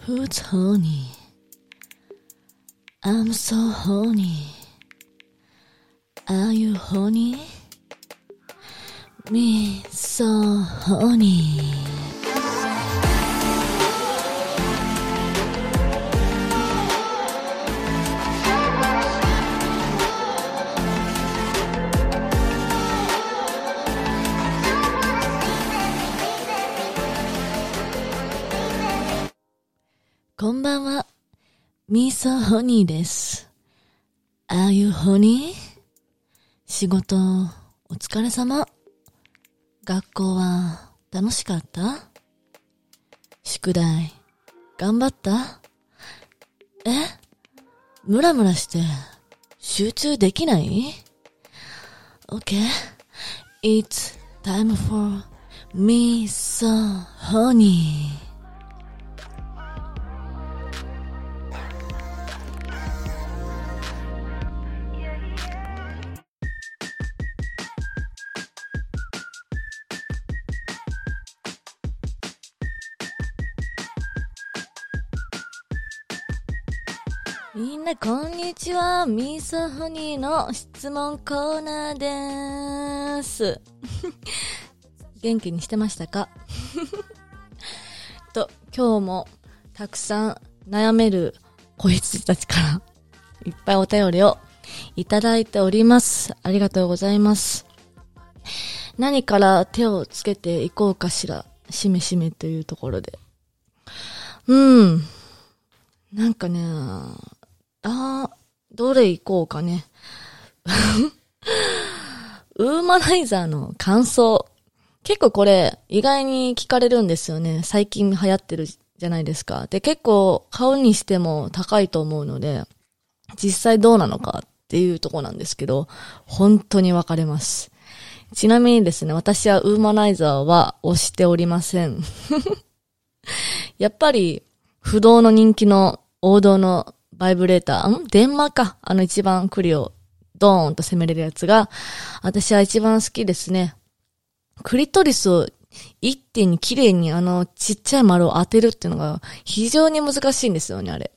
Who's horny? I'm so horny. Are you horny? Me so horny. こんばんは。ミーソホニーです。Are you honey? 仕事、お疲れ様。学校は楽しかった？宿題、頑張った？え？ムラムラして、集中できない ?Okay. It's time for me so honey. みんなこんにちは。ミーソホニーの質問コーナーでーす。元気にしてましたか？と、今日もたくさん悩める子羊たちからいっぱいお便りをいただいております。ありがとうございます。何から手をつけていこうかしら。しめしめというところで。うん。なんかね、あー、どれ行こうかね。ウーマナイザーの感想。結構これ意外に聞かれるんですよね。最近流行ってるじゃないですか。で、結構買うにしても高いと思うので、実際どうなのかっていうとこなんですけど、本当に分かれます。ちなみにですね、私はウーマナイザーは押しておりません。やっぱり、不動の人気の王道のバイブレーター、ん？電話か。あの一番クリをドーンと攻めれるやつが、私は一番好きですね。クリトリスを一点に綺麗にあのちっちゃい丸を当てるっていうのが非常に難しいんですよね、あれ。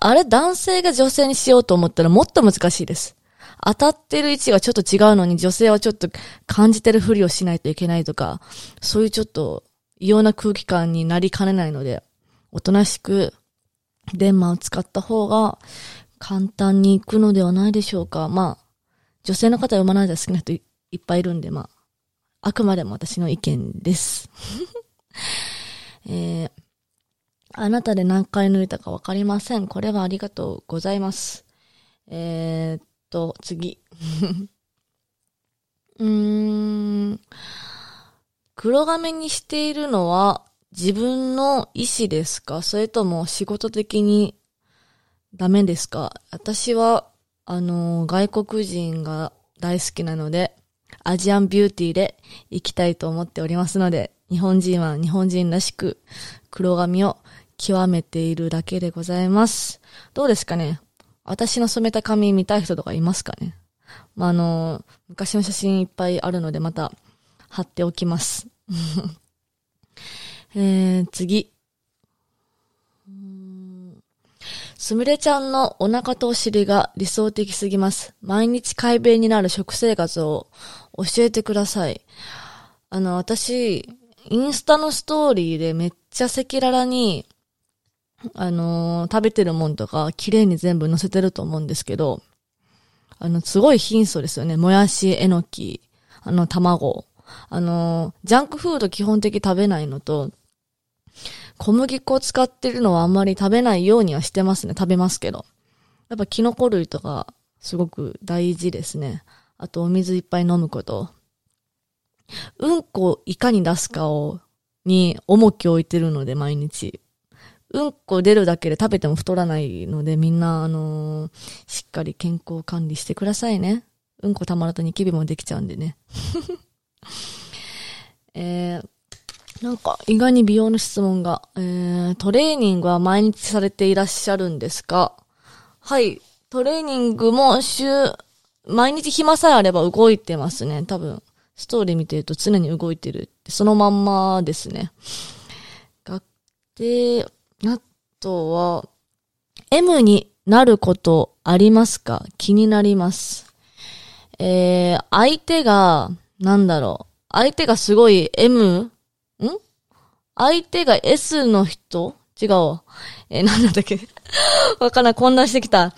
あれ男性が女性にしようと思ったらもっと難しいです。当たってる位置がちょっと違うのに女性はちょっと感じてるふりをしないといけないとか、そういうちょっと異様な空気感になりかねないので、おとなしく電話を使った方が簡単に行くのではないでしょうか。まあ、女性の方は読まないで好きな人いいっぱいいるんで、まあ、あくまでも私の意見です。えー、あなたで何回抜いたかわかりません。これはありがとうございます。えー、っと、次。うーん。黒髪にしているのは自分の意思ですか？それとも仕事的にダメですか？私は、あの、外国人が大好きなので、アジアンビューティーで行きたいと思っておりますので、日本人は日本人らしく黒髪を極めているだけでございます。どうですかね？私の染めた髪見たい人とかいますかね？まあ、あの、昔の写真いっぱいあるのでまた貼っておきます。えー、次。すみれちゃんのお腹とお尻が理想的すぎます。毎日快便になる食生活を教えてください。あの、私、インスタのストーリーでめっちゃ赤裸々に、あのー食べてるもんとか綺麗に全部載せてると思うんですけど、あの、すごい貧相ですよね。もやし、えのき、あの、卵。あのージャンクフード基本的食べないのと、小麦粉を使ってるのはあんまり食べないようにはしてますね。食べますけど。やっぱキノコ類とか、すごく大事ですね。あと、お水いっぱい飲むこと。うんこをいかに出すかを、に重きを置いてるので、毎日。うんこ出るだけで食べても太らないので、みんな、あのーしっかり健康管理してくださいね。うんこたまるとニキビもできちゃうんでね。えー、なんか、意外に美容の質問が、えー、トレーニングは毎日されていらっしゃるんですか？はい。トレーニングも週、毎日暇さえあれば動いてますね。多分、ストーリー見てると常に動いてる、そのまんまですね。学で、やっとは、M になることありますか？気になります。えー、相手が、なんだろう。相手がすごい M? 相手が S の人？違うわ。えー、なんだったっけ？わかんない。混乱してきた。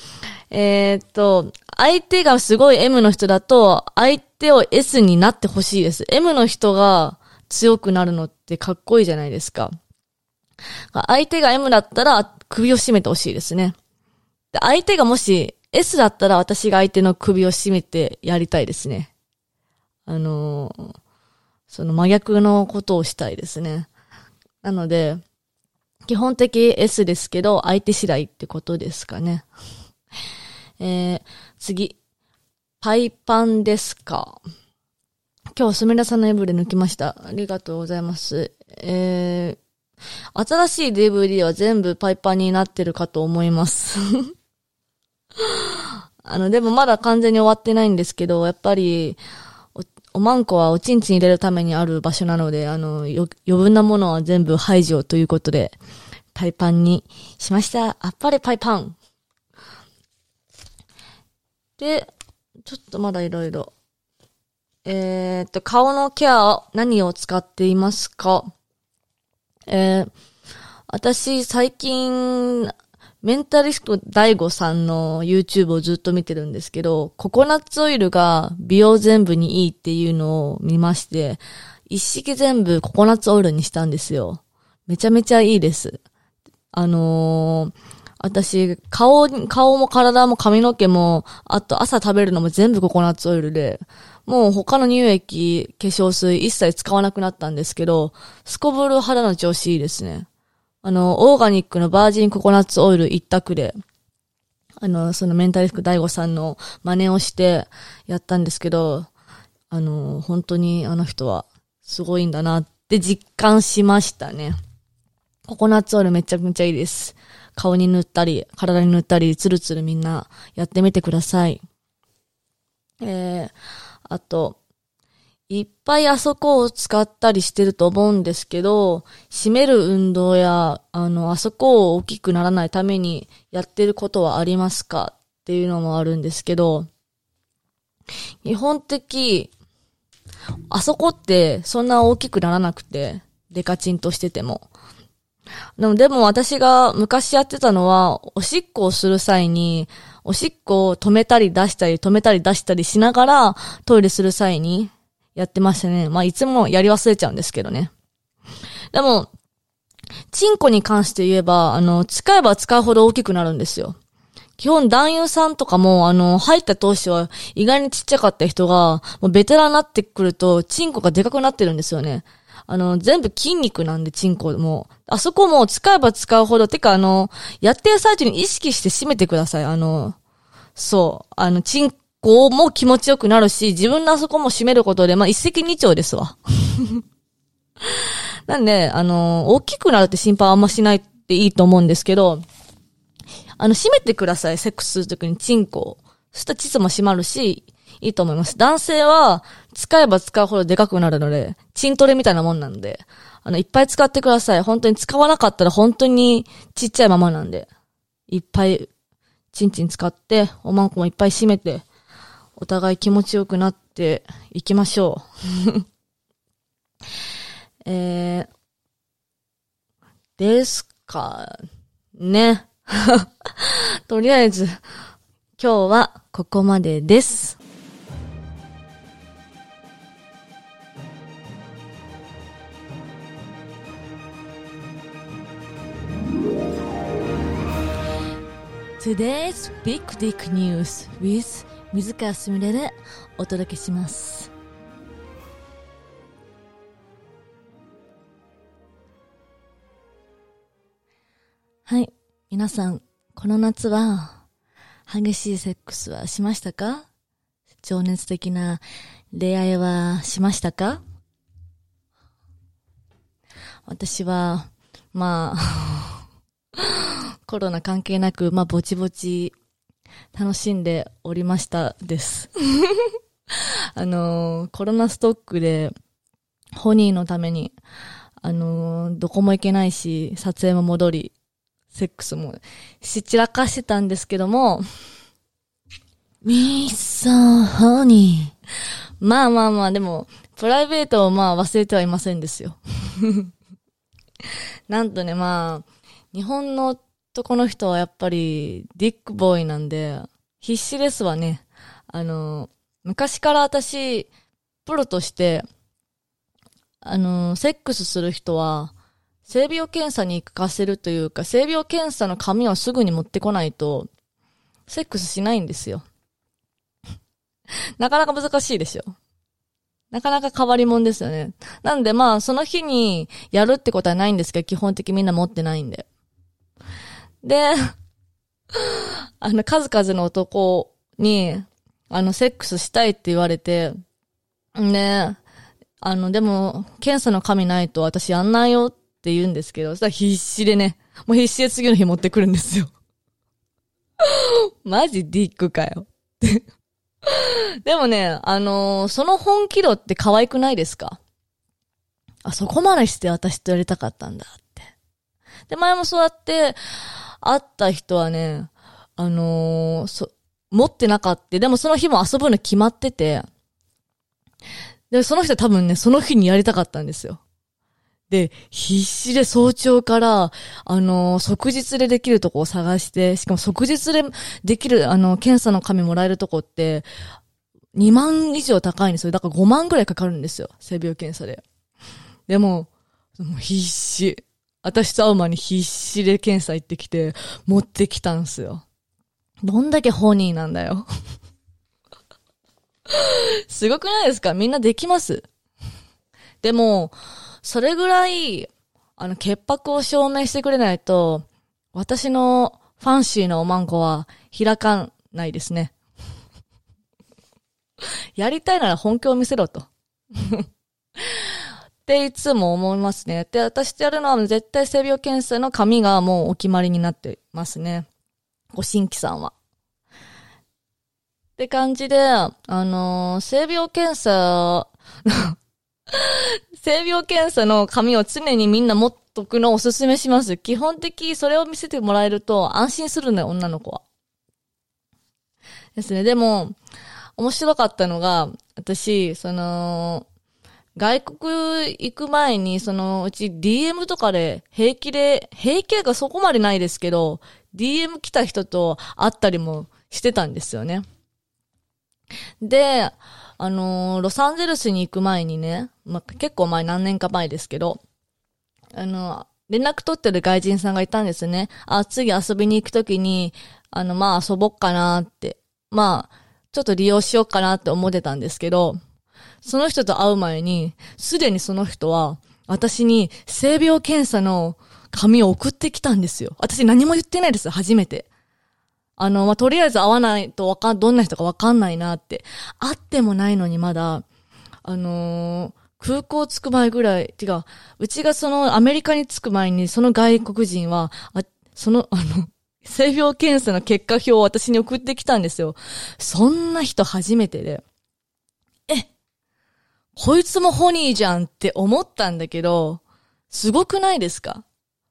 えー、っと、相手がすごい M の人だと、相手を S になってほしいです。M の人が強くなるのってかっこいいじゃないですか。相手が M だったら首を絞めてほしいですね。で相手がもし S だったら私が相手の首を絞めてやりたいですね。あのー、その真逆のことをしたいですね。なので、基本的 S ですけど、相手次第ってことですかね。えー、次。パイパンですか今日、すみれさんのエブで抜きました。ありがとうございます。えー、新しい DVD は全部パイパンになってるかと思います。あの、でもまだ完全に終わってないんですけど、やっぱり、おまんこはおちんちん入れるためにある場所なので、あの、余分なものは全部排除ということで、パイパンにしました。あっぱれパイパン。で、ちょっとまだいろいろ。えー、っと、顔のケアを何を使っていますか？えー、私最近、メンタリスト大悟さんの YouTube をずっと見てるんですけど、ココナッツオイルが美容全部にいいっていうのを見まして、一式全部ココナッツオイルにしたんですよ。めちゃめちゃいいです。あのー、私、顔、顔も体も髪の毛も、あと朝食べるのも全部ココナッツオイルで、もう他の乳液、化粧水一切使わなくなったんですけど、すこぶる肌の調子いいですね。あの、オーガニックのバージンココナッツオイル一択で、あの、そのメンタリスク大悟さんの真似をしてやったんですけど、あの、本当にあの人はすごいんだなって実感しましたね。ココナッツオイルめちゃくちゃいいです。顔に塗ったり、体に塗ったり、ツルツルみんなやってみてください。えー、あと、いっぱいあそこを使ったりしてると思うんですけど、締める運動や、あの、あそこを大きくならないためにやってることはありますかっていうのもあるんですけど、基本的、あそこってそんな大きくならなくて、デカチンとしてても。でも、でも私が昔やってたのは、おしっこをする際に、おしっこを止めたり出したり、止めたり出したりしながら、トイレする際に、やってましたね。まあ、いつもやり忘れちゃうんですけどね。でも、チンコに関して言えば、あの、使えば使うほど大きくなるんですよ。基本男優さんとかも、あの、入った当初は意外にちっちゃかった人が、もうベテランになってくると、チンコがでかくなってるんですよね。あの、全部筋肉なんで、チンコも。あそこも使えば使うほど、てかあの、やってる最中に意識して締めてください。あの、そう。あの、チンこうも気持ちよくなるし、自分のあそこも閉めることで、まあ、一石二鳥ですわ。なんで、あの大きくなるって心配あんましないっていいと思うんですけど、あの、閉めてください、セックスするときにチンコ。そしたら膣も閉まるし、いいと思います。男性は、使えば使うほどでかくなるので、チントレみたいなもんなんで、あの、いっぱい使ってください。本当に使わなかったら本当にちっちゃいままなんで、いっぱい、チンチン使って、おまんこもいっぱい閉めて、お互い気持ちよくなっていきましょう。えー、ですかね。とりあえず、今日はここまでです。Today's Big Dick News with 水川すみれでお届けします。はい。皆さん、この夏は、激しいセックスはしましたか？情熱的な恋愛はしましたか？私は、まあ コロナ関係なく、まあ、ぼちぼち楽しんでおりましたです。あのー、コロナストックで、ホニーのために、あのー、どこも行けないし、撮影も戻り、セックスもし散らかしてたんですけども、ミッサーハニー。まあまあまあ、でも、プライベートをまあ忘れてはいませんですよ。なんとね、まあ、日本の男の人はやっぱりディックボーイなんで、必死ですわね。あの、昔から私、プロとして、あの、セックスする人は、性病検査に行かせるというか、性病検査の紙をすぐに持ってこないと、セックスしないんですよ。なかなか難しいでしょ。なかなか変わり者ですよね。なんでまあ、その日にやるってことはないんですけど、基本的にみんな持ってないんで。で、あの、数々の男に、あの、セックスしたいって言われて、ねあの、でも、検査の紙ないと私やんないよって言うんですけど、そしたら必死でね、もう必死で次の日持ってくるんですよ。マジディックかよ。でもね、あのー、その本気度って可愛くないですか？あ、そこまでして私とやりたかったんだって。で、前もそうやって、会った人はね、あのー、そ、持ってなかった。でもその日も遊ぶの決まってて、で、その人多分ね、その日にやりたかったんですよ。で、必死で早朝から、あの、即日でできるとこを探して、しかも即日でできる、あの、検査の紙もらえるとこって、2万以上高いんですよ。だから5万ぐらいかかるんですよ。性病検査で。でも、もう必死。私と会う前に必死で検査行ってきて、持ってきたんすよ。どんだけホニーなんだよ。すごくないですか？みんなできますでも、それぐらい、あの、潔白を証明してくれないと、私のファンシーなおまんこは開かないですね。やりたいなら本気を見せろと。っていつも思いますね。で、私とやるのは絶対性病検査の紙がもうお決まりになってますね。ご新規さんは。って感じで、あのー、性病検査 性病検査の紙を常にみんな持っとくのをおすすめします。基本的それを見せてもらえると安心するのよ、女の子は。ですね。でも、面白かったのが、私、その、外国行く前に、そのうち DM とかで平気で、平気がそこまでないですけど、DM 来た人と会ったりもしてたんですよね。で、あのー、ロサンゼルスに行く前にね、まあ、結構前何年か前ですけど、あの、連絡取ってる外人さんがいたんですね。あ、次遊びに行くときに、あの、まあ遊ぼっかなって。まあ、ちょっと利用しようかなって思ってたんですけど、その人と会う前に、すでにその人は、私に性病検査の紙を送ってきたんですよ。私何も言ってないです、初めて。あの、まあ、とりあえず会わないとわかん、どんな人かわかんないなって。会ってもないのにまだ、あのー、空港着く前ぐらい、違う、うちがそのアメリカに着く前にその外国人は、あ、その、あの、性病検査の結果表を私に送ってきたんですよ。そんな人初めてで。えこいつもホニーじゃんって思ったんだけど、すごくないですか？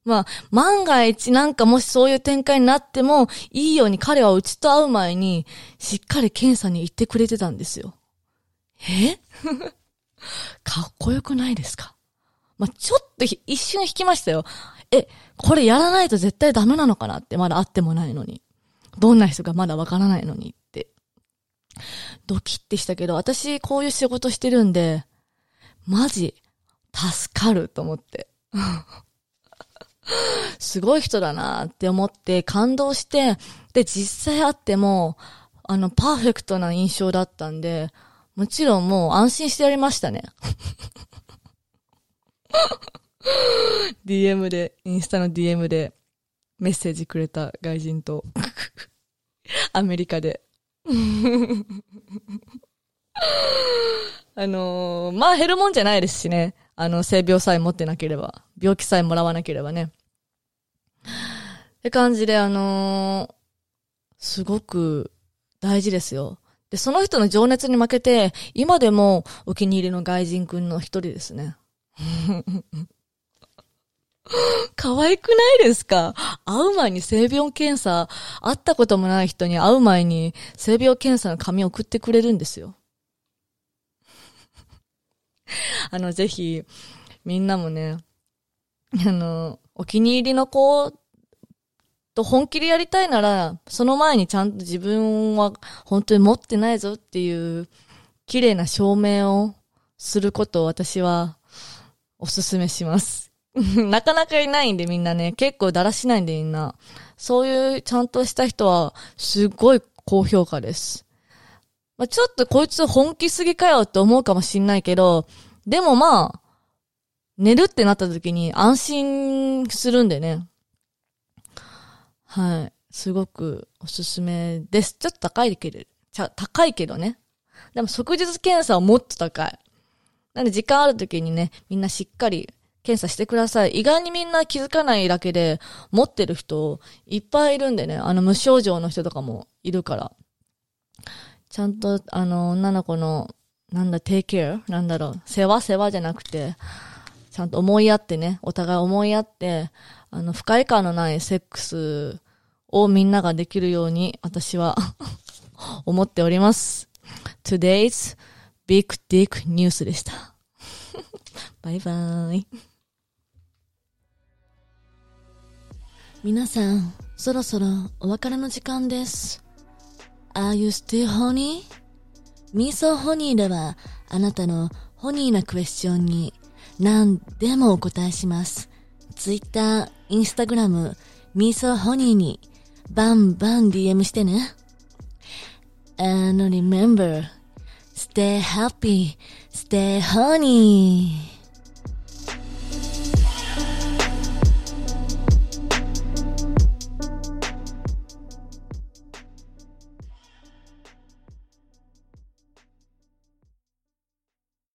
まあ、万が一なんかもしそういう展開になっても、いいように彼はうちと会う前に、しっかり検査に行ってくれてたんですよ。え？かっこよくないですか？まあ、ちょっと一瞬引きましたよ。え、これやらないと絶対ダメなのかなってまだ会ってもないのに。どんな人かまだわからないのに。ドキってしたけど、私こういう仕事してるんで、マジ、助かると思って。すごい人だなって思って感動して、で、実際会っても、あの、パーフェクトな印象だったんで、もちろんもう安心してやりましたね。DM で、インスタの DM でメッセージくれた外人と、アメリカで あのー、まあ減るもんじゃないですしね。あの、性病さえ持ってなければ。病気さえもらわなければね。って感じで、あのー、すごく大事ですよ。で、その人の情熱に負けて、今でもお気に入りの外人くんの一人ですね。可愛くないですか？会う前に性病検査、会ったこともない人に会う前に性病検査の紙を送ってくれるんですよ。あの、ぜひ、みんなもね、あの、お気に入りの子と本気でやりたいなら、その前にちゃんと自分は本当に持ってないぞっていう綺麗な証明をすることを私はおすすめします。なかなかいないんでみんなね、結構だらしないんでみんな。そういうちゃんとした人はすごい高評価です。まあ、ちょっとこいつ本気すぎかよって思うかもしんないけど、でもまあ、寝るってなった時に安心するんでね。はい。すごくおすすめです。ちょっと高いけど、ちゃ、高いけどね。でも即日検査はもっと高い。なんで時間ある時にね、みんなしっかり検査してください。意外にみんな気づかないだけで持ってる人いっぱいいるんでね、あの無症状の人とかもいるから。ちゃんと、あの、女の子の、なんだ、テイケアなんだろう、世話世話じゃなくて、ちゃんと思いやってね、お互い思いやって、あの、不快感のないセックスをみんなができるように、私は 思っております。Today's Big Dick News でした。バイバーイ。皆さん、そろそろお別れの時間です。Are you still honey? ミーソーホニーでは、あなたのホニーなクエスチョンに何でもお答えします。Twitter、Instagram、ミーソーホニーにバンバン DM してね。And remember, stay happy, stay honey.